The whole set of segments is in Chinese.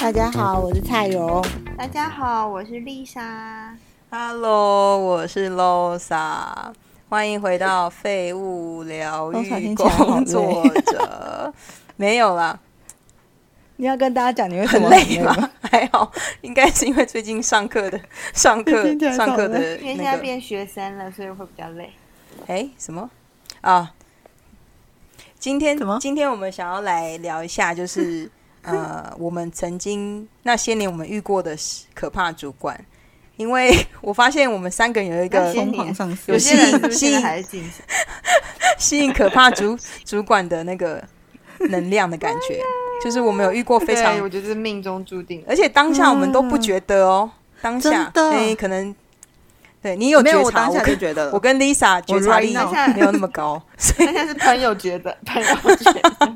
大家好，我是蔡荣。大家好，我是丽莎。Hello，我是 Losa，欢迎回到废物疗愈工作者。没有啦，你要跟大家讲你为什么很累吗？吗？还好，应该是因为最近上课的上课 上课的好累因为现在变学生了，所以会比较累。哎什么啊？今天怎么今天我们想要来聊一下，就是 呃，我们曾经那些年我们遇过的可怕主管，因为 我发现我们三个人有一个疯狂上司有些人是是吸引？吸引可怕主主管的那个能量的感觉，就是我们有遇过非常，我觉得是命中注定。而且当下我们都不觉得哦，当下真的。哎、可能对你有，觉察，我就跟觉得我跟 Lisa 觉察力没有那么高，所以但是朋友觉得，朋友觉得，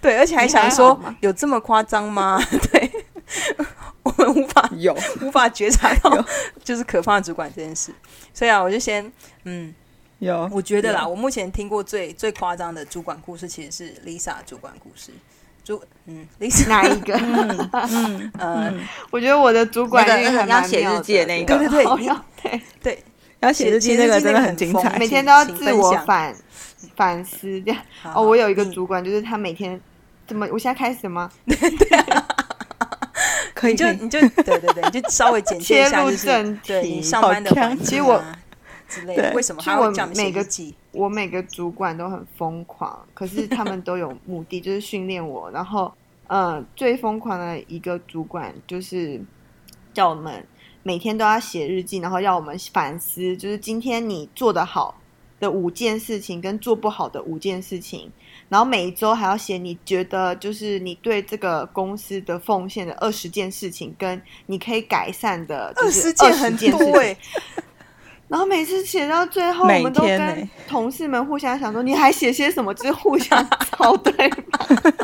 对，而且还想说有这么夸张吗？对，我们无法有。无法觉察到就是可怕主管这件事，所以啊，我就先嗯，有，我觉得啦，我目前听过最最夸张的主管故事其实是 Lisa 主管故事，主嗯 Lisa 哪一个？嗯 呃嗯，我觉得我的主管那个运还那个要写日记的那个。对对对对，对。要写日记那个真的很精彩。每天都要自我反反思这样。哦，我有一个主管，就是他每天怎么？我现在开始吗？可以可以。你就你就对对对，你就稍微简介一下，切入就是正对上班的环境其实我啊之类的，为什么就我他会这样每个？我每个主管都很疯狂，可是他们都有目的，就是训练我。然后，呃，最疯狂的一个主管就是叫我们每天都要写日记，然后要我们反思，就是今天你做得好的五件事情跟做不好的五件事情，然后每一周还要写你觉得就是你对这个公司的奉献的二十件事情，跟你可以改善的就二是十件很多哎，然后每次写到最后，我们都跟欸同事们互相想说，你还写些什么？就是互相 抄对吗？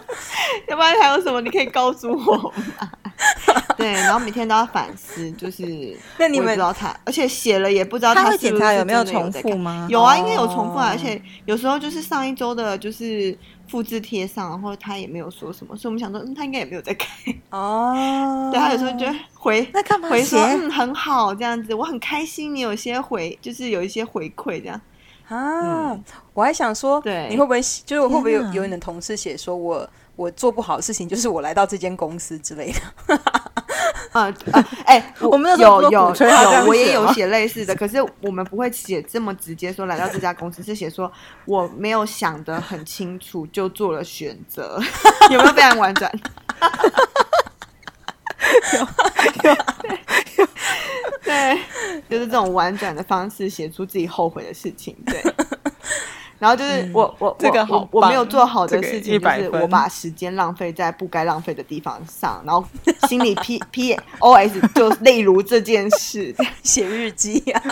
要不然还有什么你可以告诉我吗？对，然后每天都要反思，就是 那你们不知道他，而且写了也不知道他会是不是检查有没有重？复吗？有啊，应该有重复啊，哦而且有时候就是上一周的，就是复制贴上，然后他也没有说什么，所以我们想说，嗯，他应该也没有在改。哦，对他有时候就会回那干嘛回说，写嗯，很好这样子，我很开心，你有些回，就是有一些回馈这样。啊，我还想说，对你会不会就是会不会有有你的同事写说我我做不好的事情，就是我来到这间公司之类的？啊啊！哎、我们有有有，我也有写类似的，可是我们不会写这么直接说来到这家公司，是写说我没有想得很清楚就做了选择，有没有非常婉转？有有有 对，就是这种婉转的方式写出自己后悔的事情，对。然后就是我我这个我好棒我没有做好的事情，就是我把时间浪费在不该浪费的地方上，然后 心里 P P O S 就例如这件事，写日记啊？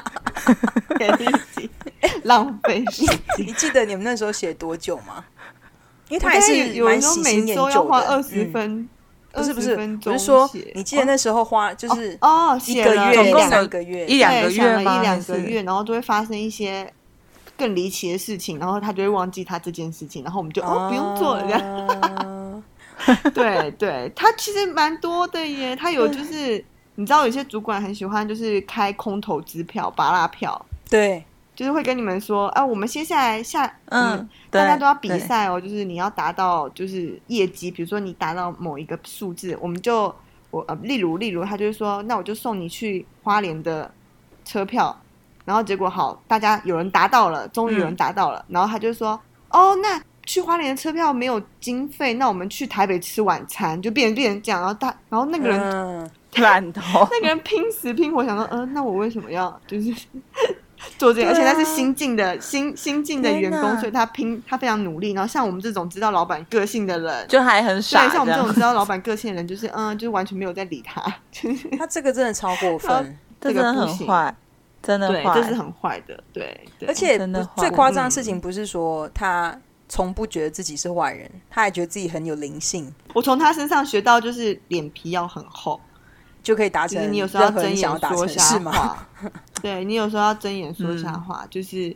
写日记浪费时间。你记得你们那时候写多久吗？因为他也是有时候蛮喜新每周要花二十嗯分，20不是不是，分钟我是说你记得那时候花就是哦，一个月写了两个月一两个月一两个月，然后就会发生一些更离奇的事情，然后他就会忘记他这件事情，然后我们就哦不用做了。这样。对对，他其实蛮多的耶，他有就是你知道有些主管很喜欢就是开空头支票、拔拉票，对，就是会跟你们说，啊，我们接下来下嗯，对大家都要比赛哦，就是你要达到就是业绩，比如说你达到某一个数字，我们就我呃，例如例如他就是说，那我就送你去花莲的车票，然后结果好，大家有人达到了，终于有人嗯达到了，然后他就说，哦，那去花莲的车票没有经费，那我们去台北吃晚餐，就变成变成这样，然后大然后那个人、嗯，烂头，那个人拼死拼活想说，嗯、那我为什么要就是做这个？而且他是新进的新新进的员工，所以他拼他非常努力。然后像我们这种知道老板个性的人，就还很傻对，像我们这种知道老板个性的人，就是嗯，就是完全没有在理他，就是他这个真的超过分，这个不行。很坏，真的对，坏，这是很坏的，对，对。而且最夸张的事情不是说他从不觉得自己是坏人，他还觉得自己很有灵性。我从他身上学到就是脸皮要很厚，就可以达成你有时候要睁眼说瞎？话，对你有时候要睁眼说瞎话，就是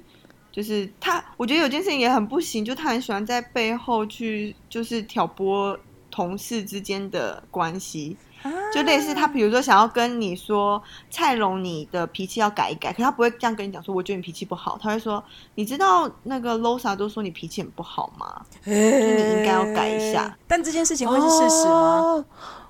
就是他，我觉得有件事情也很不行，就他很喜欢在背后去就是挑拨同事之间的关系。就类似他，比如说想要跟你说蔡龙，你的脾气要改一改，可他不会这样跟你讲，说我觉得你脾气不好，他会说，你知道那个 Losa 都说你脾气很不好吗？就是你应该要改一下。但这件事情会是事实吗？哦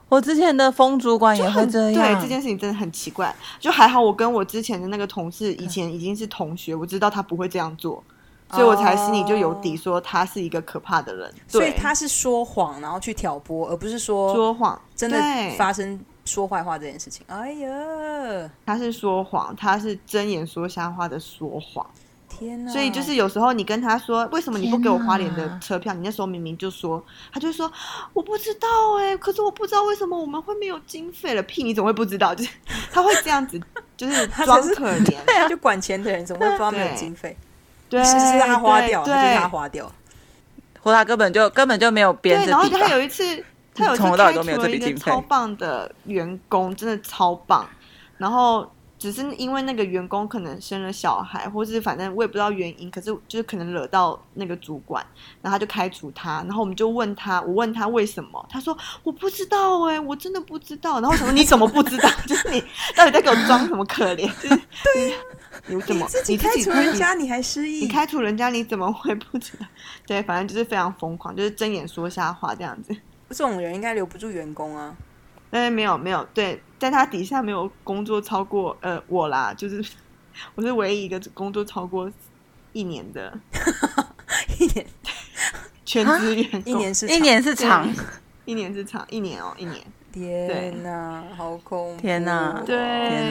我之前的风主管也会很这样，对这件事情真的很奇怪。就还好，我跟我之前的那个同事以前已经是同学，我知道他不会这样做，所以我才心里就有底，说他是一个可怕的人。所以他是说谎，然后去挑拨，而不是说说谎，真的发生说坏话这件事情。哎呀，他是说谎，他是睁眼说瞎话的说谎。天哪！所以就是有时候你跟他说，为什么你不给我花莲的车票？你那时候明明就说，他就说我不知道哎、可是我不知道为什么我们会没有经费了。屁，你怎么会不知道？就是他会这样子，就是 装可怜。就管钱的人怎么会不知道没有经费？对，是是他花掉，对他就是他对花掉。或他根本就根本就没有编对，然后这笔吧他有一次，他有一次从头到尾开都没有除了一个这笔经费超棒的员工，真的超棒。然后只是因为那个员工可能生了小孩，或是反正我也不知道原因，可是就是可能惹到那个主管，然后他就开除他。然后我们就问他，我问他为什么，他说我不知道哎、我真的不知道。然后我想说你怎么不知道？就是你到底在给我装什么可怜？就 是对你怎么自己你开除人你家，你还失忆？你开除人家，你怎么会不知道？对，反正就是非常疯狂，就是睁眼说瞎话这样子。这种人应该留不住员工啊。但是没有没有，对，在他底下没有工作超过呃我啦，就是我是唯一一个工作超过一年的 一年全职员工，一年是一年是长，一年是长一年哦，一年。天呐，好恐怖！天呐对，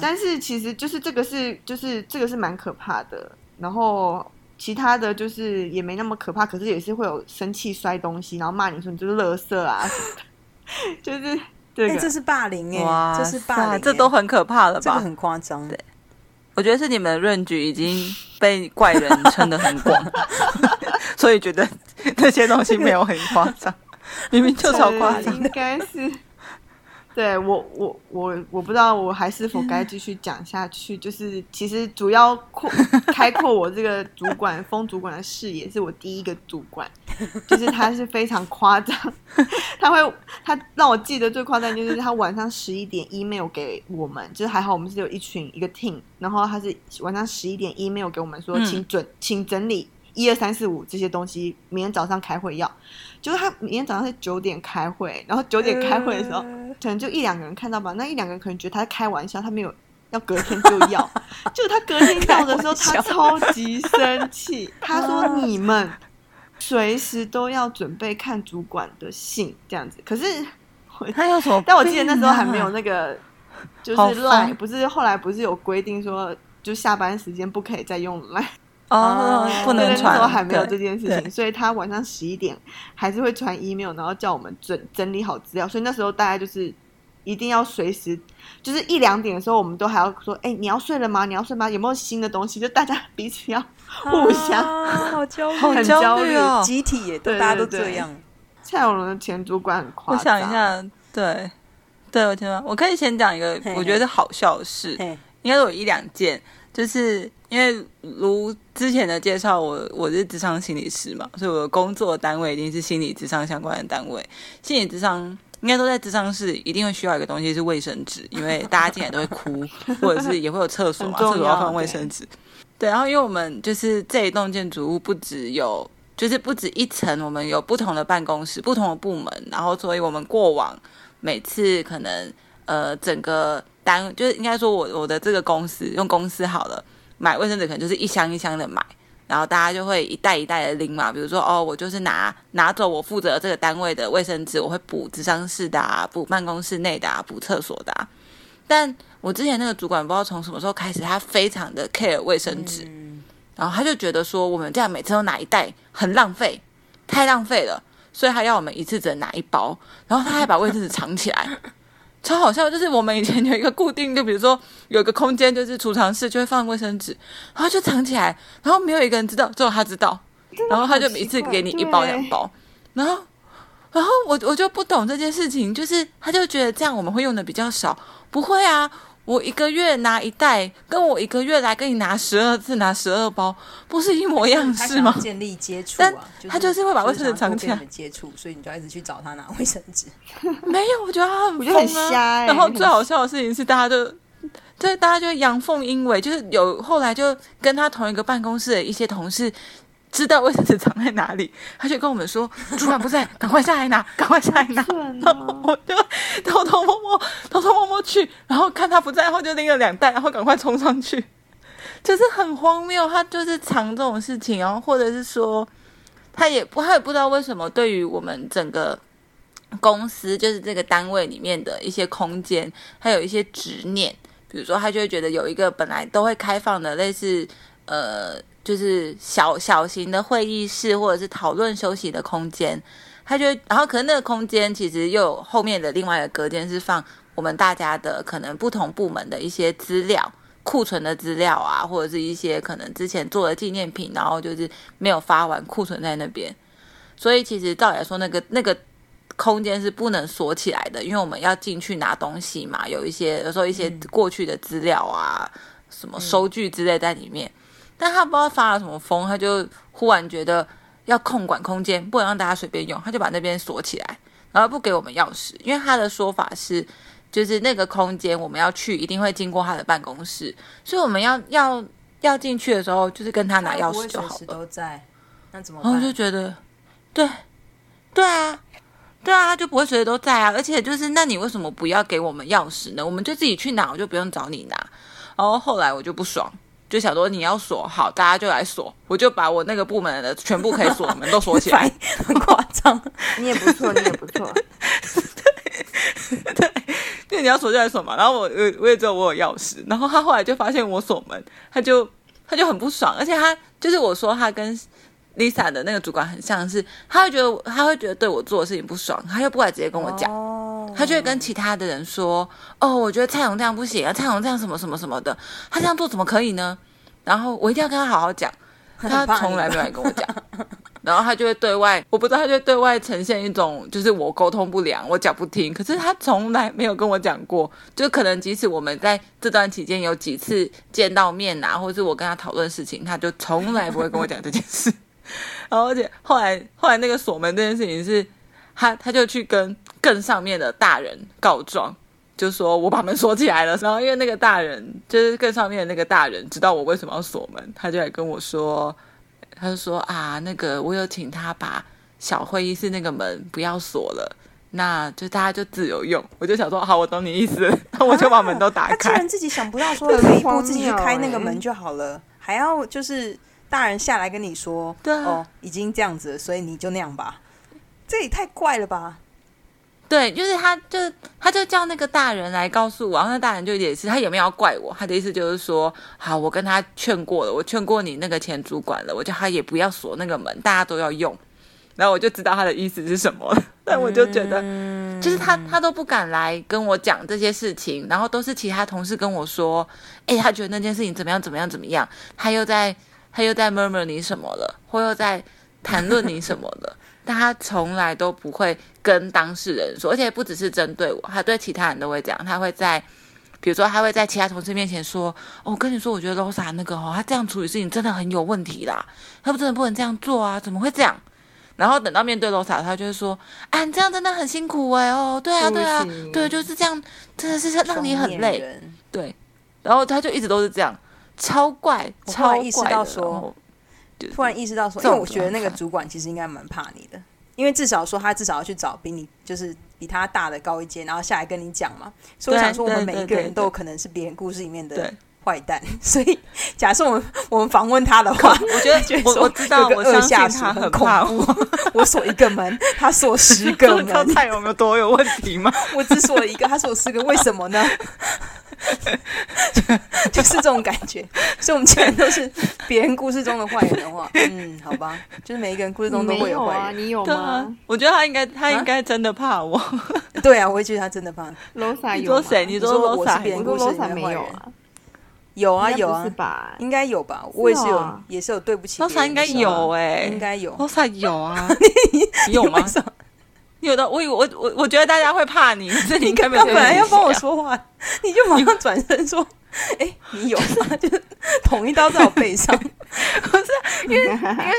但是其实就是这个是就是这个是蛮可怕的，然后其他的就是也没那么可怕，可是也是会有生气摔东西，然后骂你说你就是垃圾啊什么的，就是这哎、个。这是霸凌哎、哇这是霸凌、欸，这都很可怕了吧？这个很夸张。对，我觉得是你们的论据已经被怪人撑得很广，所以觉得那些东西没有很夸张，明明就超夸张。应该是。对我，我我我不知道我还是否该继续讲下去。就是其实主要扩开阔我这个主管风主管的视野，是我第一个主管，就是他是非常夸张，他会他让我记得最夸张的就是他晚上十一点 email 给我们，就是还好我们是有一群一个 team，然后他是晚上十一点 email 给我们说，嗯请准请整理一二三四五这些东西，明天早上开会要。就是他明天早上是九点开会，然后九点开会的时候，可能就一两个人看到吧，那一两个人可能觉得他在开玩笑，他没有要隔天就要，就他隔天要的时候，他超级生气，他说你们随时都要准备看主管的信这样子，可是他有什么啊？但我记得那时候还没有那个，就是疯不是后来不是有规定说，就下班时间不可以再用 Line。哦，不能传，时候还没有这件事情，所以他晚上十一点还是会传 email，然后叫我们整整理好资料。所以那时候大家就是一定要随时，就是一两点的时候，我们都还要说：“哎、你要睡了吗？你要睡吗？有没有新的东西？”就大家彼此要互相。啊好焦虑，很好焦焦虑。集体也都对对大家都对这样。蔡永龙的前主管很夸我，想一，下，对，对我听到，我可以先讲一个我觉得好笑的事，嘿，应该有一两件，就是因为如之前的介绍，我我是智商心理师嘛，所以我的工作单位一定是心理智商相关的单位。心理智商应该都在智商室，一定会需要一个东西是卫生纸，因为大家进来都会哭，或者是也会有厕所嘛，厕所要放卫生纸。对，然后因为我们就是这一栋建筑物不只有。就是不止一层，我们有不同的办公室、不同的部门，然后所以我们过往每次可能呃整个单就是应该说我我的这个公司用公司好了，买卫生纸可能就是一箱一箱的买，然后大家就会一袋一袋的拎嘛。比如说哦，我就是拿拿走我负责这个单位的卫生纸，我会补智商室的、啊，补办公室内的、啊，补厕所的、啊。但我之前那个主管不知道从什么时候开始，他非常的 care 卫生纸，然后他就觉得说我们这样每次都拿一袋很浪费，太浪费了，所以他要我们一次只能拿一包，然后他还把卫生纸藏起来。超好笑，就是我们以前有一个固定，就比如说有一个空间，就是储藏室，就会放卫生纸，然后就藏起来，然后没有一个人知道，只有他知道，然后他就一次给你一包两包，然后然后我我就不懂这件事情，就是他就觉得这样我们会用的比较少，不会啊，我一个月拿一袋，跟我一个月来跟你拿十二次拿十二包，不是一模一样是吗？建立接触但啊，他就是会把卫生纸藏起来的接触，所以你就一直去找他拿卫生纸。没有，我觉得他很我觉得很瞎欸然后最好笑的事情是，大家就对大家就阳奉阴违，就是有后来就跟他同一个办公室的一些同事。知道卫生纸藏在哪里，他就跟我们说：“主管不在，赶快下来拿，赶快下来拿。”蠢 然后哦我就偷偷摸摸、偷偷摸摸去，然后看他不在，后就拎了两袋，然后赶快冲上去，就是很荒谬。他就是藏这种事情，然后或者是说，他也不他也不知道为什么对于我们整个公司，就是这个单位里面的一些空间，他有一些执念。比如说，他就会觉得有一个本来都会开放的类似呃，就是小小型的会议室或者是讨论休息的空间，他就然后可能那个空间其实又有后面的另外一个隔间是放我们大家的可能不同部门的一些资料。库存的资料啊，或者是一些可能之前做的纪念品，然后就是没有发完，库存在那边。所以其实照理来说，那个那个空间是不能锁起来的，因为我们要进去拿东西嘛，有一些有时候一些过去的资料啊，什么收据之类在里面。但他不知道发了什么疯，他就忽然觉得要控管空间，不能让大家随便用，他就把那边锁起来，然后不给我们钥匙，因为他的说法是。就是那个空间，我们要去一定会经过他的办公室，所以我们要要要进去的时候，就是跟他拿钥匙就好随时了。都在，那怎么我就？觉得，对，对啊，对啊，他就不会随时都在啊。而且就是，那你为什么不要给我们钥匙呢？我们就自己去拿，我就不用找你拿。然后后来我就不爽，就想说你要锁好，大家就来锁，我就把我那个部门的全部可以锁的门都锁起来。很夸张。你也不错，你也不错。因为你要锁就来锁嘛。然后我我我也知道我有钥匙，然后他后来就发现我锁门，他就他就很不爽，而且他就是我说他跟 Lisa 的那个主管很像是，他会觉得他会觉得对我做的事情不爽，他又不敢直接跟我讲。哦他就会跟其他的人说：“哦，我觉得蔡荣这样不行啊，蔡荣这样什么什么什么的，他这样做怎么可以呢？”然后我一定要跟他好好讲，他从来没有来跟我讲。然后他就会对外，我不知道他就会对外呈现一种就是我沟通不良，我讲不听。可是他从来没有跟我讲过，就可能即使我们在这段期间有几次见到面啊，或者是我跟他讨论事情，他就从来不会跟我讲这件事。然后而且后来后来那个锁门这件事情是，他他就去跟更上面的大人告状。就说我把门锁起来了，然后因为那个大人就是更上面的那个大人知道我为什么要锁门，他就来跟我说，他就说啊，那个我有请他把小会议室那个门不要锁了，那就大家就自由用。我就想说，好，我懂你意思了，那我就把门都打开他竟开。然自己想不到 说很退一步荒自己去开那个门就好了，还要就是大人下来跟你说，对啊哦，已经这样子了，所以你就那样吧。这也太怪了吧！对，就是他就他就叫那个大人来告诉我，然后那大人就也是他也没有要怪我，他的意思就是说，好，我跟他劝过了，我劝过你那个前主管了，我叫他也不要锁那个门，大家都要用。然后我就知道他的意思是什么了，但我就觉得，就是他他都不敢来跟我讲这些事情，然后都是其他同事跟我说，哎，他觉得那件事情怎么样怎么样怎么样，他又在他又在 murmur 你什么了，或又在谈论你什么了，但他从来都不会跟当事人说，而且不只是针对我，他对其他人都会这样，他会在。比如说，他会在其他同事面前说：“哦，我跟你说，我觉得 Rosa 那个哦，他这样处理事情真的很有问题啦，他不真的不能这样做啊，怎么会这样？”然后等到面对 Rosa，他就会说：“啊，你这样真的很辛苦哎、哦，对啊，对啊，对，就是这样，真的是让你很累。”对，然后他就一直都是这样，超怪，超怪突然意识到说，因为我觉得那个主管其实应该蛮怕你的，因为至少说他至少要去找比你就是比他大的高一阶，然后下来跟你讲嘛。所以我想说，我们每一个人都有可能是别人故事里面的坏蛋，所以假设我们我们访问他的话，我觉得 我我知道，我相信下属他很恐怕怖我。我锁一个门，他锁十个门，蔡荣有多有问题吗？我只锁了一个，他锁十个，为什么呢？就 就是这种感觉，所以我们既然都是别人故事中的坏人的话，嗯，好吧，就是每一个人故事中都会有坏人。你有吗？，我觉得他应该，他啊应该真的怕我。对啊，我会觉得他真的怕。？Rosa 你有谁？你你说说我是 Rosa 别人我说故事里面的坏人没有啊？有啊应该有啊是，吧？应该有吧？我也是有啊，也是有对不起别人 Rosa 应该有哎、应该有。Rosa 有啊，你有吗有的，我以为我我我觉得大家会怕你，所以你根本他本来要帮我说话，你就马上转身说：“哎、你有吗？”就是捅一刀在我背上。因为因为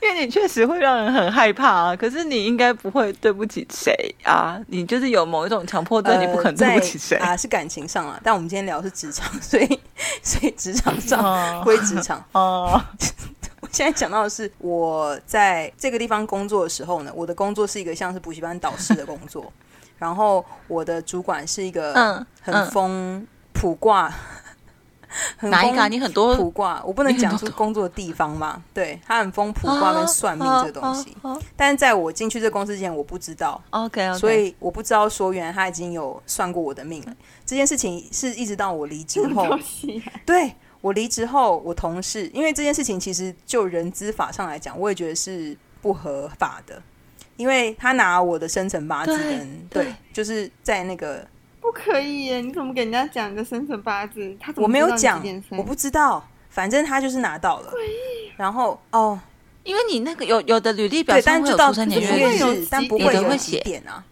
因为你确实会让人很害怕啊。可是你应该不会对不起谁啊，你就是有某一种强迫症，你不可能对不起谁。啊，是感情上啊。但我们今天聊的是职场，所以所以职场上哦归职场。哦，我现在讲到的是我在这个地方工作的时候呢，我的工作是一个像是补习班导师的工作，然后我的主管是一个嗯很嗯疯卜卦，很哪一个、啊？你很多卜卦，我不能讲出工作的地方嘛。对他很疯卜卦跟算命这个东西，哦但是在我进去这公司之前，我不知道，OK 所以我不知道说原来他已经有算过我的命了。这件事情是一直到我离职后？对我离职后，我同事因为这件事情其实就人资法上来讲，我也觉得是不合法的，因为他拿我的生辰八字对跟对就是在那个不可以耶！你怎么给人家讲你的生辰八字？他怎么我没有讲我不知道，反正他就是拿到了。然后哦，因为你那个有有的履历表对，上会有出生年月日，但不会有几点啊。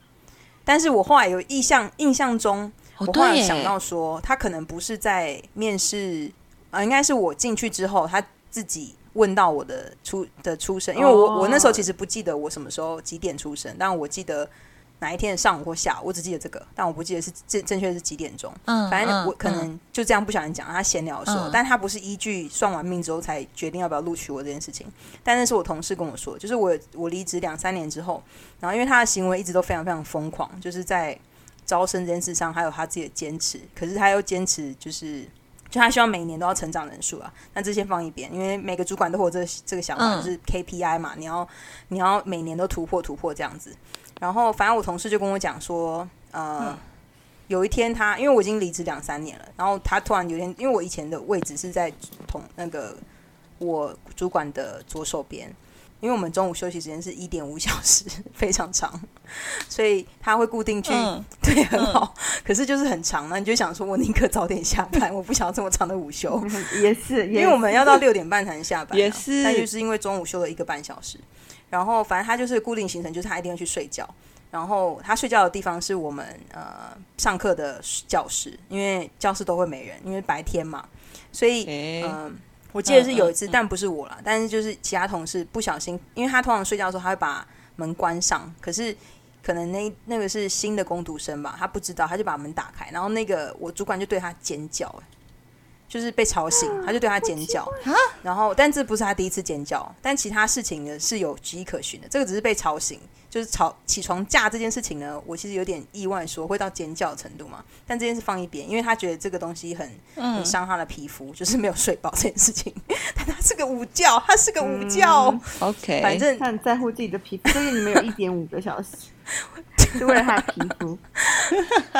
但是我后来有印象，印象中，哦我后来想到说，他可能不是在面试，呃，应该是我进去之后，他自己问到我的出的出生，因为我、哦我那时候其实不记得我什么时候几点出生，但我记得哪一天的上午或下午，我只记得这个，但我不记得是正正确是几点钟。嗯，反正我可能就这样不小心讲，他闲聊的时候，嗯但他不是依据算完命之后才决定要不要录取我这件事情。但那是我同事跟我说，就是我我离职两三年之后，然后因为他的行为一直都非常非常疯狂，就是在招生这件事上还有他自己的坚持，可是他又坚持就是。就他希望每年都要成长人数啊，那这些放一边，因为每个主管都会有这个这个想法，嗯就是 KPI 嘛，你要你要每年都突破突破这样子。然后反正我同事就跟我讲说，呃，有一天他因为我已经离职两三年了，然后他突然有一天，因为我以前的位置是在同那个我主管的左手边，因为我们中午休息时间是一点五小时，非常长，所以他会固定去，嗯对，很好。可是就是很长那，你就想说，我宁可早点下班，我不想要这么长的午休。也是，因为我们要到六点半才能下班啊、也是那就是因为中午休了一个半小时，然后反正他就是固定行程，就是他一定要去睡觉。然后他睡觉的地方是我们呃上课的教室，因为教室都会没人，因为白天嘛，所以诶嗯，我记得是有一次，嗯嗯嗯。但不是我啦，但是就是其他同事不小心，因为他通常睡觉的时候他会把门关上，可是可能那那个是新的工读生吧，他不知道，他就把门打开，然后那个我主管就对他尖叫、欸就是被吵醒，他就对他尖叫，然后但这不是他第一次尖叫，但其他事情呢是有迹可循的，这个只是被吵醒，就是吵起床架这件事情呢，我其实有点意外，说会到尖叫程度嘛，但这件事放一边，因为他觉得这个东西很很嗯伤他的皮肤，就是没有睡饱这件事情。但他是个午觉，他是个午觉，，OK，反正他很在乎自己的皮肤，所以你们有一点五个小时，是为了他的皮肤。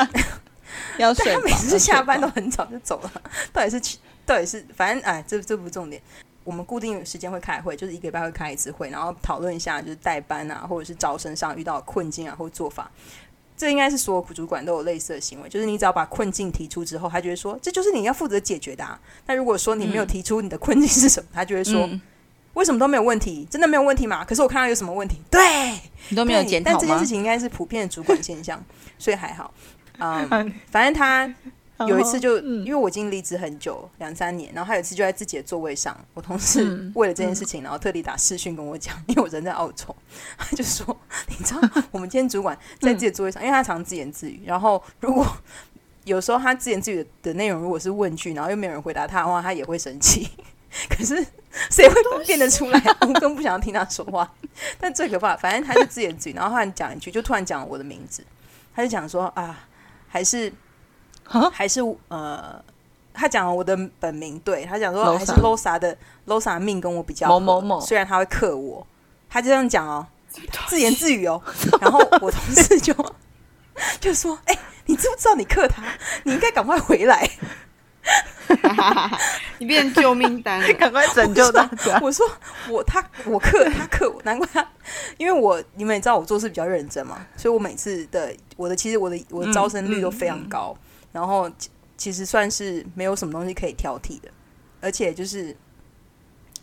要睡。他每次下班都很早就走了，到底是去到底是反正哎，这这不重点。我们固定有时间会开会，就是一个礼拜会开一次会，然后讨论一下就是代班啊，或者是招生上遇到的困境啊，或做法。这应该是所有主管都有类似的行为，就是你只要把困境提出之后，他就会说这就是你要负责解决的、啊。那如果说你没有提出你的困境是什么，他就会说、嗯为什么都没有问题？真的没有问题吗？可是我看到有什么问题？对，你都没有检讨吗但这件事？情应该是普遍的主管现象，所以还好。嗯，嗯反正他有一次就、嗯因为我已经离职很久，两三年，然后他有一次就在自己的座位上，我同事嗯 为了这件事情，然后特地打视讯跟我讲，因为我人在澳洲，他就说，你知道 我们今天主管在自己的座位上，因为他常自言自语，然后如果有时候他自言自语的的内容如果是问句，然后又没有人回答他的话，他也会生气。可是谁会分辨得出来？我更不想要听他说话。但最可怕，反正他就自言自语，然后突然讲一句，就突然讲我的名字，他就讲说啊，还是啊还是呃，他讲了我的本名，对他讲说还是 Losa 的 Losa 命跟我比较某某某虽然他会克我，他就这样讲哦，自言自语哦，然后我同事就就说，哎、你知不知道你克他？你应该赶快回来。你变成救命单了。赶快拯救大家。我说我他我克他克我，难怪他，因为我你们也知道我做事比较认真嘛，所以我每次的我的其实我的我的招生率都非常高，然后其其实算是没有什么东西可以挑剔的，而且就是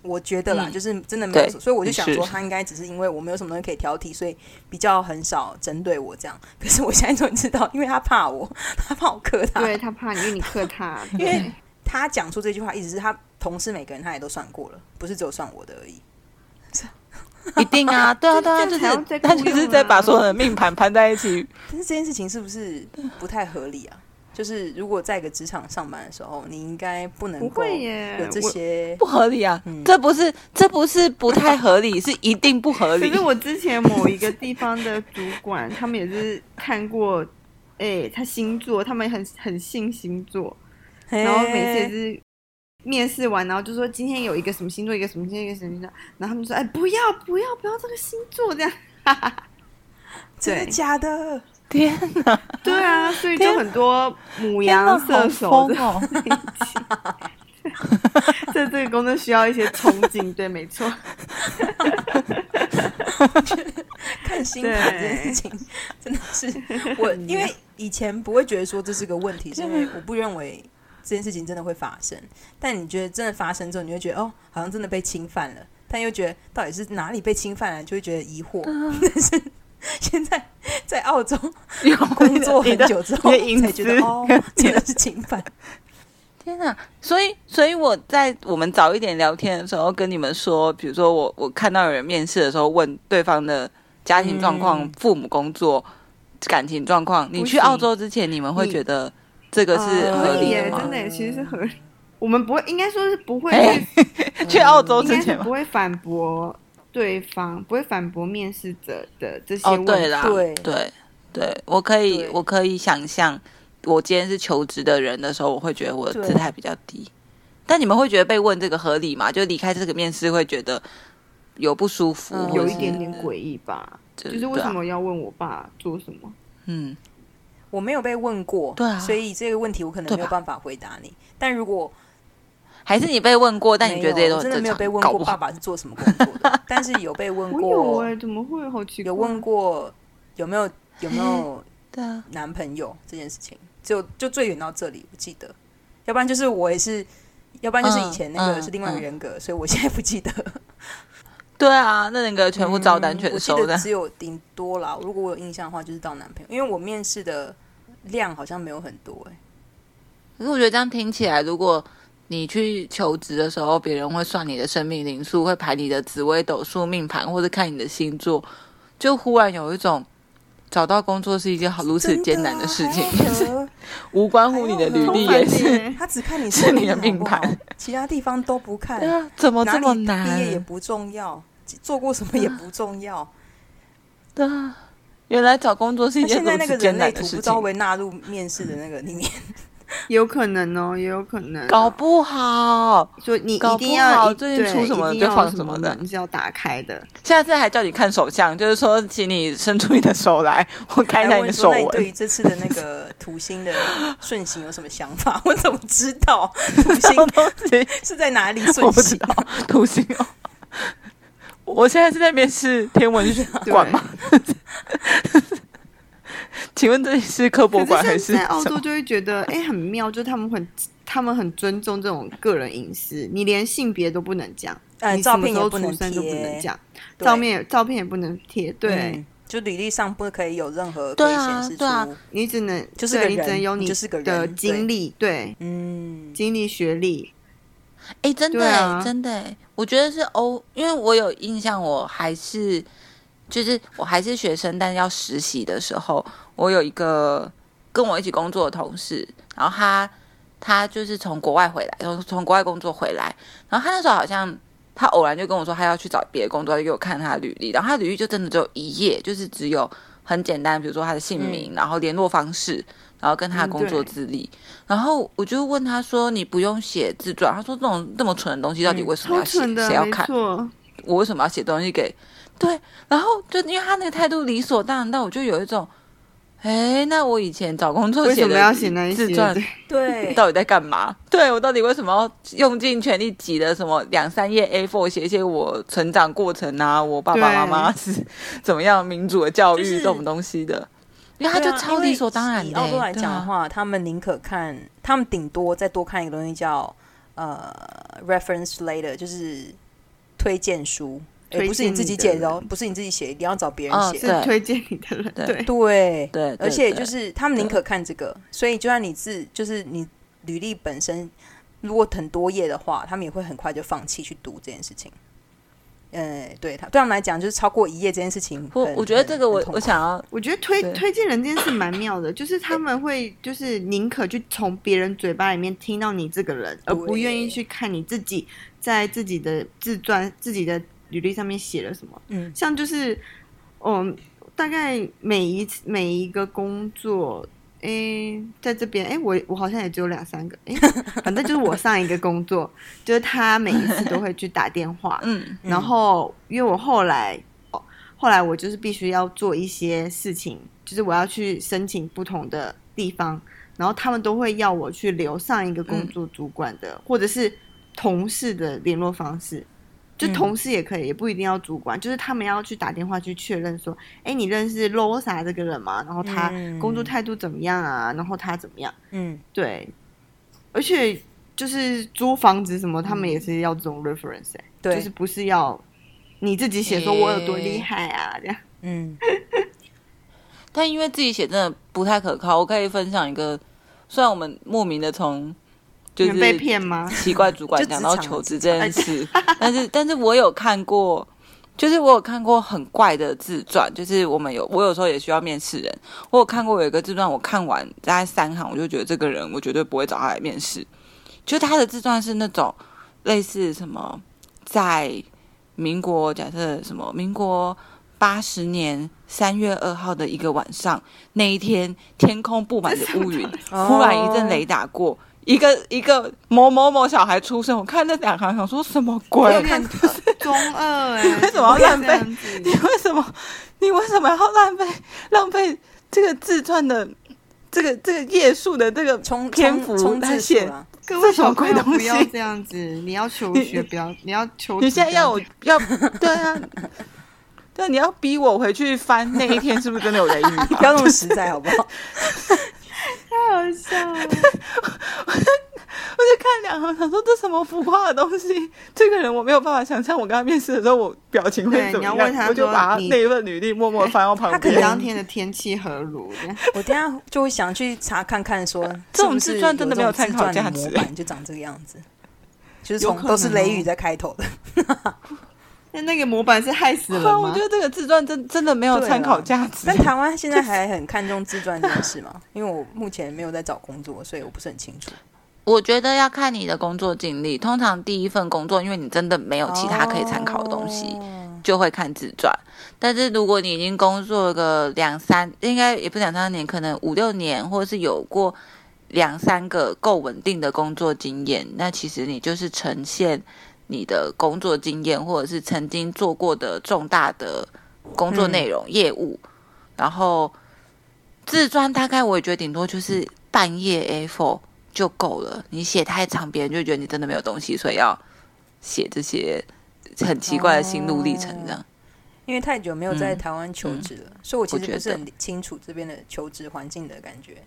我觉得啦，嗯。就是真的没有所以我就想说，他应该只是因为我没有什么东西可以挑剔，所以比较很少针对我这样。可是我现在终于知道，因为他怕我，他怕我克他，对他怕你，因为你克他，因为他讲出这句话，一直是他同事每个人他也都算过了，不是只有算我的而已。一定啊，对啊，对啊，就是他就是在把所有的命盘盘在一起，但是这件事情是不是不太合理啊？就是如果在一个职场上班的时候，你应该不能会耶有这些不合理啊！嗯这不是这不是不太合理，是一定不合理可是。我之前某一个地方的主管，他们也是看过，哎、他星座，他们很很信星座，然后每次也是面试完，然后就说今天有一个什么星座，一个什么星座，一个什么星座，然后他们说，哎、不要不要不要这个星座这样，真的假的？天哪，对啊，所以就很多母羊、射手的！在这个工作需要一些冲劲，对，没错，看心态这件事情真的是我，因为以前不会觉得说这是个问题，是因为我不认为这件事情真的会发生。但你觉得真的发生之后，你会觉得哦，好像真的被侵犯了，但又觉得到底是哪里被侵犯了，就会觉得疑惑。但是 现在在澳洲 有工作很久之后，才觉得哦，真的是侵犯。天哪！所以，所以我在我们早一点聊天的时候，跟你们说，比如说我我看到有人面试的时候，问对方的家庭状况、嗯父母工作、感情状况，你去澳洲之前，你们会觉得这个是呃合理的吗真？的耶，其实是合理。我们不会，应该说是不会哎去去澳洲之前不？会反驳对方，不会反驳面试者的这些哦，问题。对啦，对对对，我可以我可以想象，我今天是求职的人的时候，我会觉得我的姿态比较低。但你们会觉得被问这个合理吗？就离开这个面试会觉得有不舒服，有一点点诡异吧，就就是为什么要问我爸做什么？嗯，我没有被问过，对啊所以这个问题我可能没有办法回答你。但如果还是你被问过，但你觉得这些都真的？没有被问过爸爸是做什么工作的，但是有被问 过有过，哎、怎么会？好奇怪。有问过有没有有没有 男朋友这件事情，就就最远到这里，我记得，要不然就是我也是，要不然就是以前那个嗯是另外一个人格，所以我现在不记得，对啊，那那个全部照单全嗯我记收的得，只有顶多啦，如果我有印象的话，就是到男朋友，因为我面试的量好像没有很多、哎，可是我觉得这样听起来，如果你去求职的时候，别人会算你的生命灵数，会排你的紫微斗数命盘，或者看你的星座，就忽然有一种找到工作是一件好如此艰难的事情，真的啊无关乎你的履历也是。他只看你是你的命命盘其他地方都不看。对啊，怎么这么难毕业也？不重要，做过什么也不重要。对啊，原来找工作是一那件现在那个如此艰人类图不知道会难的事情。不会纳入面试的那个里面？有可能哦，也有可能、搞不好，所以你搞不一定要最近出什么就放什么的你是要打开的。下次还叫你看手相，就是说，请你伸出你的手来，我看一下你的手问说，那对。于这次的那个土星的顺行有什么想法？我怎么知道土星？是在哪里顺行？不知道土星哦。我现在是在面试天文 学馆吗？请问这里是科博馆还是在澳？洲就会觉得，哎、很妙，就是他们很他们很尊重这种个人隐私，你连性别都不能讲，呃，你什照么时候出片也不能生都不能贴，讲，照片照片也不能贴，对、嗯就履历上不可以有任何可以对啊显示出对，啊。你只能就是你只能有你就是个的经历，对。嗯，经历学历，哎、真的、欸啊。真的、欸，我觉得是欧，因为我有印象，我还是就是我还是学生，但是要实习的时候，我有一个跟我一起工作的同事，然后他他就是从国外回来，从从国外工作回来，然后他那时候好像他偶然就跟我说他要去找别的工作，他就给我看他的履历，然后他履历就真的只有一页，就是只有很简单，比如说他的姓名，然后联络方式，然后跟他的嗯工作资历，然后我就问他说：“你不用写自传？”他说：“这种这么蠢的东西，到底为什么要写？谁要看？我为什么要写东西给？”对，然后就因为他那个态度理所当然，但我就有一种，哎，那我以前找工作为什么要写那一些？自传对 对，到底在干嘛？对我到底为什么要用尽全力挤的什么两三页 A4 写一些我成长过程啊，我爸爸妈妈是 怎么样民主的教育、就是这种东西的？因为他就超理所当然的、以澳洲来讲的话，他们宁可看，他们顶多再多看一个东西叫呃 reference later，就是推荐书，哎、不是你自己剪的写哦，不是你自己写，一定要找别人哦写。对。是推荐你的人，对。对，对。对，而且就是他们宁可看这个，所以就算你自就是你履历本身如果很多页的话，他们也会很快就放弃去读这件事情。呃，对他对他们来讲，就是超过一页这件事情，我我觉得这个我我想要我觉得推推荐人这件事蛮妙的，就是他们会就是宁可去从别人嘴巴里面听到你这个人，而不愿意去看你自己在自己的自传、自己的履历上面写了什么。嗯像就是，嗯，大概每一次每一个工作，诶，在这边，诶，我我好像也只有两三个，诶，反正就是我上一个工作，就是他每一次都会去打电话，嗯然后因为我后来，哦后来我就是必须要做一些事情，就是我要去申请不同的地方，然后他们都会要我去留上一个工作主管的、或者是同事的联络方式。就嗯同事也可以，也不一定要主管，就是他们要去打电话去确认说，哎，你认识 Losa 这个人吗？然后他嗯工作态度怎么样啊？然后他怎么样？嗯，对，而且就是租房子什么，他们也是要这种 reference，、欸、对，就是不是要你自己写说我有多厉害啊，这样。嗯 但因为自己写真的不太可靠，我可以分享一个，虽然我们莫名的从就是被骗吗？奇怪主管讲到求职这件事，但是但是我有看过，就是我有看过很怪的自传，就是我们有我有时候也需要面试人，我有看过有一个自传，我看完大概三行，我就觉得这个人我绝对不会找他来面试，就他的自传是那种类似什么在民国假设什么民国。八十年三月二号的一个晚上，那一天天空布满着乌云，忽然一阵雷打过，一个一个某某某小孩出生，我看那两行想说什么鬼？有点中二哎、为什么要浪费你为什么你为什么要浪费浪费这个自传的这个这个页数的这个冲篇幅冲冲字数来写？啦，各位小朋友这什么鬼东西不要这样子，你要求学 不要，你要求你现在要我要对啊？对，你要逼我回去翻那一天是不是真的有雷雨吧？不要那么实在好不好？太好笑了。我就看两行，想说这什么浮夸的东西？这个人我没有办法想象，我跟他面试的时候，我表情会对怎么样？你要问他我就把他那一份履历默默翻到旁边他可能。当天的天气何如？我等下就会想去查看看说，这种自传真的没有参考价值就长这个样子，就是从都是雷雨在开头的。那那个模板是害死人啊，我觉？得这个自传真真的没有参考价值但。台湾现在还很看重自传这件事吗？因为我目前没有在找工作，所以我不是很清楚。我觉得要看你的工作经历。通常第一份工作，因为你真的没有其他可以参考的东西，哦就会看自传。但是如果你已经工作个两三，应该也不是两三年，可能五六年，或者是有过两三个够稳定的工作经验，那其实你就是呈现你的工作经验，或者是曾经做过的重大的工作内容、业务。然后自传大概我也觉得顶多就是半页 A4 就够了。你写太长，别人就觉得你真的没有东西，所以要写这些很奇怪的心路历程这样。因为太久没有在嗯台湾求职了，所以我其实不是很清楚这边的求职环境的感觉。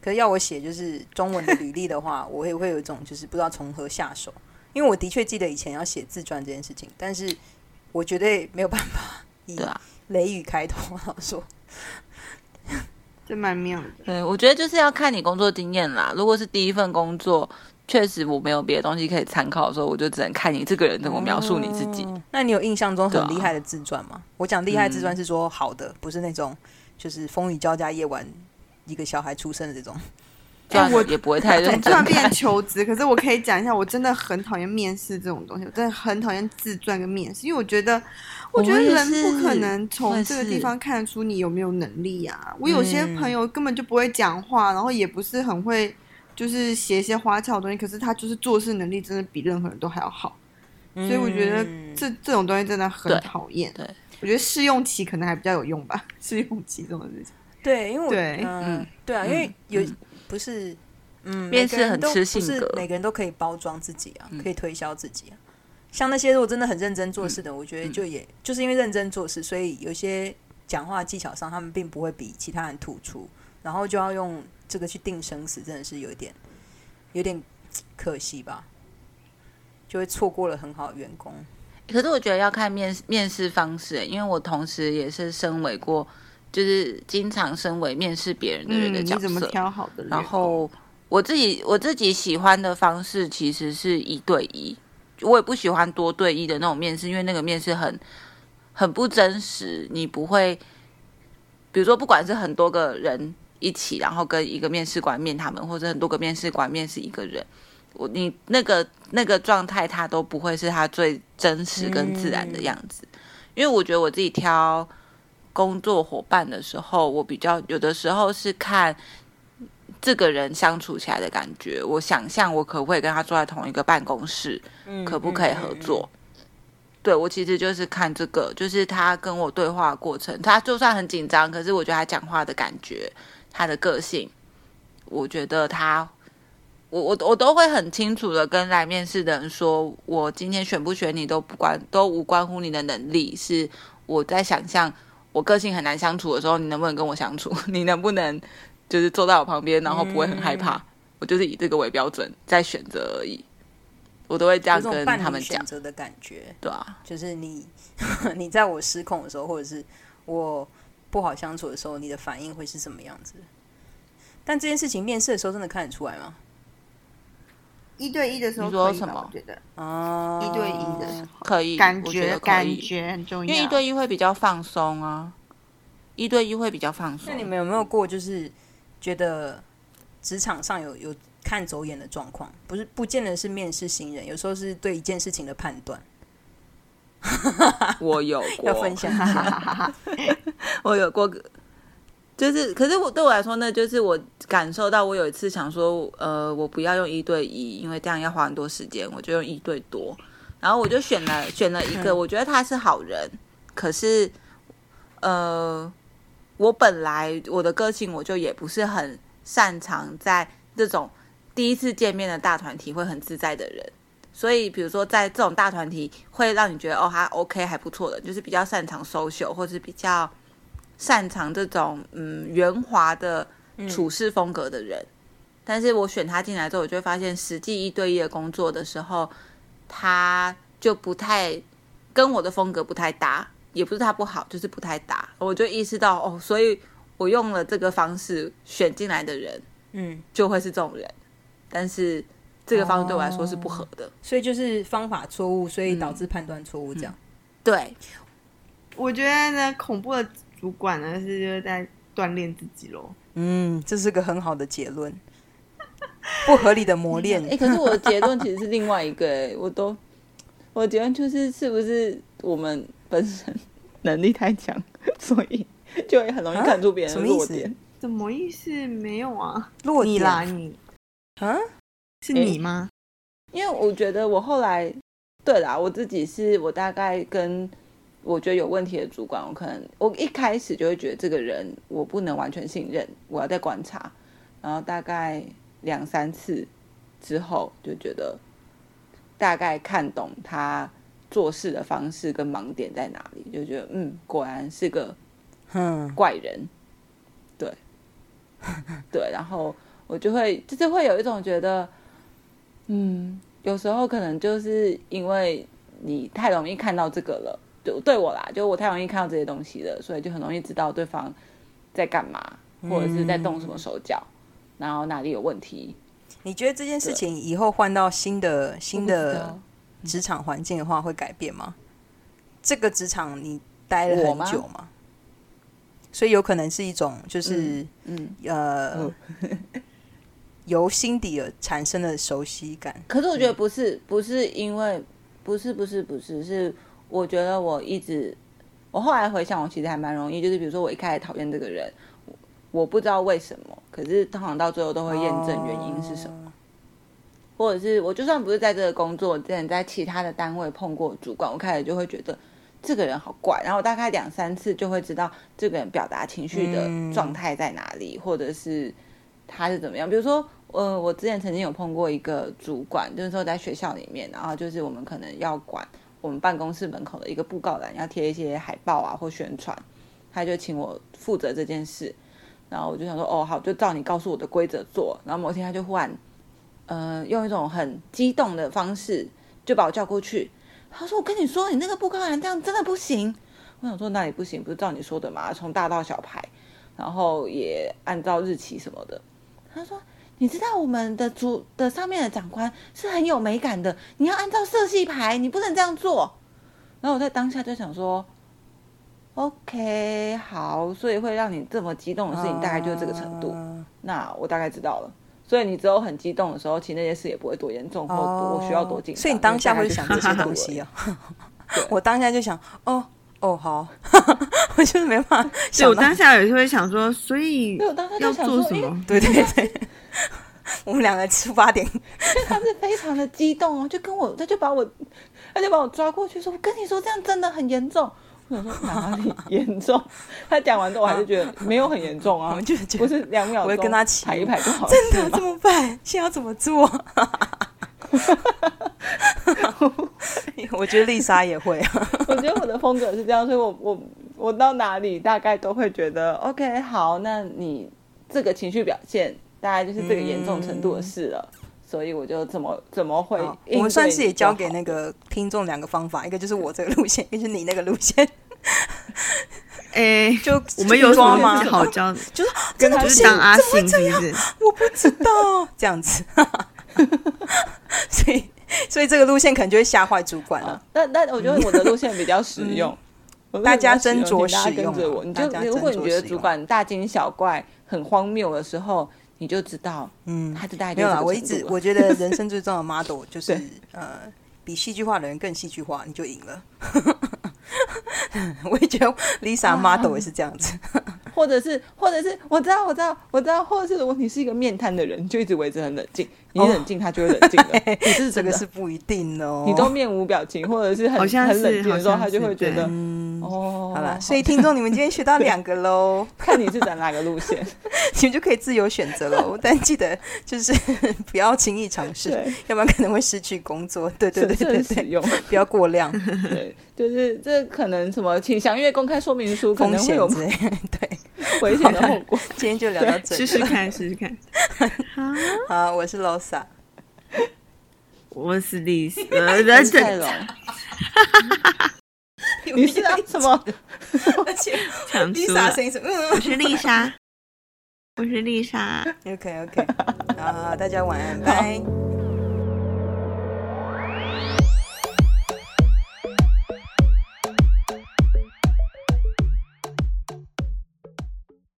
可是要我写就是中文的履历的话，我也会有一种就是不知道从何下手。因为我的确记得以前要写自传这件事情，但是我绝对没有办法 以雷雨开头。老说，这蛮妙的。对，我觉得就是要看你工作经验啦。如果是第一份工作，确实我没有别的东西可以参考的时候，我就只能看你这个人怎么描述你自己。哦那你有印象中很厉害的自传吗？我讲厉害自传是说好的，不是那种就是风雨交加夜晚一个小孩出生的这种。这样我也不会太认 突然真看变。求职，可是我可以讲一下，我真的很讨厌面试这种东西，我真的很讨厌自传跟面试，因为我觉得，我觉得人不可能从这个地方看得出你有没有能力啊。我有些嗯朋友根本就不会讲话，然后也不是很会，就是写一些花俏的东西，可是他就是做事能力真的比任何人都还要好，所以我觉得嗯这这种东西真的很讨厌。对，我觉得试用期可能还比较有用吧，试用期这种事情。对，因为我对嗯嗯，对啊，因为嗯有嗯不是嗯，面试很每个人都吃性格不是每个人都可以包装自己啊，嗯可以推销自己啊。像那些如果真的很认真做事的，我觉得就也就是因为认真做事，所以有些讲话技巧上他们并不会比其他人突出，然后就要用这个去定生死，真的是有一点有点可惜吧，就会错过了很好的员工。可是我觉得要看面面试方式，因为我同时也是身为过，就是经常身为面试别人的人的嗯，角色。你怎么挑好的？然后我自己我自己喜欢的方式其实是一对一，我也不喜欢多对一的那种面试，因为那个面试很很不真实，你不会，比如说不管是很多个人一起，然后跟一个面试官面他们，或者很多个面试官面试一个人。我你那个那个状态，他都不会是他最真实跟自然的样子，因为我觉得我自己挑工作伙伴的时候，我比较有的时候是看这个人相处起来的感觉，我想象我可不可以跟他坐在同一个办公室，嗯可不可以合作？对我其实就是看这个，就是他跟我对话的过程，他就算很紧张，可是我觉得他讲话的感觉，他的个性，我觉得他，我我我都会很清楚的跟来面试的人说，我今天选不选你都不关，都无关乎你的能力，是我在想象我个性很难相处的时候，你能不能跟我相处？你能不能就是坐在我旁边，然后不会很害怕？我就是以这个为标准在选择而已，我都会这样跟他们讲，选择的感觉，对啊。就是你 你在我失控的时候，或者是我不好相处的时候，你的反应会是什么样子？但这件事情面试的时候真的看得出来吗？一对一的时候你说可以吧什么我觉得啊，一对一的时候，可以，感觉觉感觉很重要。因为一对一会比较放松啊，一对一会比较放松。那你们有没有过就是觉得职场上有有看走眼的状况？不是，不见得是面试新人，有时候是对一件事情的判断。我有过 要分享一下。我有过，就是，可是我对我来说呢，就是我感受到，我有一次想说，呃，我不要用一对一，因为这样要花很多时间，我就用一对多。然后我就选了选了一个，我觉得他是好人，可是，呃，我本来我的个性我就也不是很擅长在这种第一次见面的大团体会很自在的人。所以，比如说在这种大团体，会让你觉得哦，他 OK 还不错的，就是比较擅长 social，或是比较擅长这种嗯圆滑的处事风格的人。但是我选他进来之后，我就会发现，实际一对一的工作的时候，他就不太跟我的风格不太搭，也不是他不好，就是不太搭。我就意识到哦，所以我用了这个方式选进来的人，嗯，就会是这种人。但是这个方式对我来说是不合的。所以就是方法错误，所以导致判断错误，这样。对，我觉得呢，恐怖的主管呢是就是在锻炼自己喽。嗯，这是个很好的结论。不合理的磨练哎、，可是我的结论其实是另外一个、哎，我都我的结论就是是不是我们本身能力太强，所以就会很容易看出别人的弱点。什么意思？没有啊，弱点你啦，你啊？是你吗？因为我觉得我后来，对啦，我自己是我大概跟我觉得有问题的主管，我可能我一开始就会觉得这个人我不能完全信任，我要再观察，然后大概两三次之后就觉得大概看懂他做事的方式跟盲点在哪里，就觉得嗯，果然是个嗯，怪人，对，对，然后我就会就是会有一种觉得，嗯，有时候可能就是因为你太容易看到这个了，就对我啦，就我太容易看到这些东西了，所以就很容易知道对方在干嘛，或者是在动什么手脚，然后哪里有问题。你觉得这件事情以后换到新的新的职场环境的话，会改变吗？这个职场你待了很久吗？所以有可能是一种就是、嗯，呃，由心底而产生的熟悉感。可是我觉得不是，不是因为，不是，不是，不是，是我觉得我一直，我后来回想，我其实还蛮容易，就是比如说我一开始讨厌这个人，我我不知道为什么，可是通常到最后都会验证原因是什么，么？或者是我就算不是在这个工作，之前在其他的单位碰过主管，我开始就会觉得这个人好怪，然后我大概两三次就会知道这个人表达情绪的嗯状态在哪里，或者是他是怎么样。比如说，呃，我之前曾经有碰过一个主管，就是说在学校里面，然后就是我们可能要管我们办公室门口的一个布告栏，要贴一些海报啊或宣传，他就请我负责这件事。然后我就想说，哦，好，就照你告诉我的规则做。然后某天他就忽然，呃，用一种很激动的方式就把我叫过去，他说：“我跟你说，你那个布告栏这样真的不行。”我想说那里不行？不是照你说的嘛，从大到小排，然后也按照日期什么的。他说：“你知道我们的主的上面的长官是很有美感的，你要按照色系排，你不能这样做。”然后我在当下就想说：“OK，好，所以会让你这么激动的事情，大概就是这个程度。嗯那我大概知道了。所以你只有很激动的时候，其实那些事也不会多严重，或多我需要多紧所以你当下会想这些东西啊。我当下就想，哦哦好，我就是没办法对想到我当下也是会想说，所以下就要做什么？对对对，我们两个出发点他是非常的激动哦，就跟我，他就把我，他就把我抓过去说：“我跟你说，这样真的很严重。”我想说哪里严重？他讲完之后，我还是觉得没有很严重啊，我就觉得不是两秒钟，我会跟他起排一排就好了，真的是吗怎么办？现在要怎么做？我觉得丽莎也会啊。我觉得我的风格是这样，所以我我我到哪里大概都会觉得 OK，好，那你这个情绪表现大概就是这个严重程度的事了，所以我就怎么怎么会我们算是也交给那个听众两个方法，一个就是我这个路线，一个就是你那个路线。哎，就我们有什么吗是？好教？就是跟他就是当阿信是不是？我不知道这样子，所以所以这个路线可能就会吓坏主管了啊。但但我觉得我的路线比较实用，大家斟酌请大家使用跟着我，啊你就如果你觉得主管大惊小怪、很荒谬的时候，你就知道嗯，他就大概没有啦，我一直我觉得人生最重要的 model 就是呃，比戏剧化的人更戏剧化，你就赢了。我也觉得 Lisa model 也是这样子，或者是，或者是，我知道，我知道，我知道，或者是，如果你是一个面瘫的人，就一直维持很冷静，你哦冷静，他就会冷静的。你这是这个，是不一定哦。你都面无表情，或者是很好像很冷静的时候，他就会觉得嗯，哦，好了，所以听众你们今天学到两个喽，看你是走哪个路线，你们就可以自由选择喽。但记得就是不要轻易尝试，对，要不然可能会失去工作。对对对审对对，用，不要过量，对，就是这可能什么，请详阅公开说明书，可风能会有。对，危险的后果。今天就聊到这里了。试试看，试试看。好，我是 Losa。我是丽丝，林呃，泰龙，你是啊？什么？而且抢出 Lisa 来。声音是嗯我是丽莎，我是丽莎。，OK OK，好，大家晚安，拜。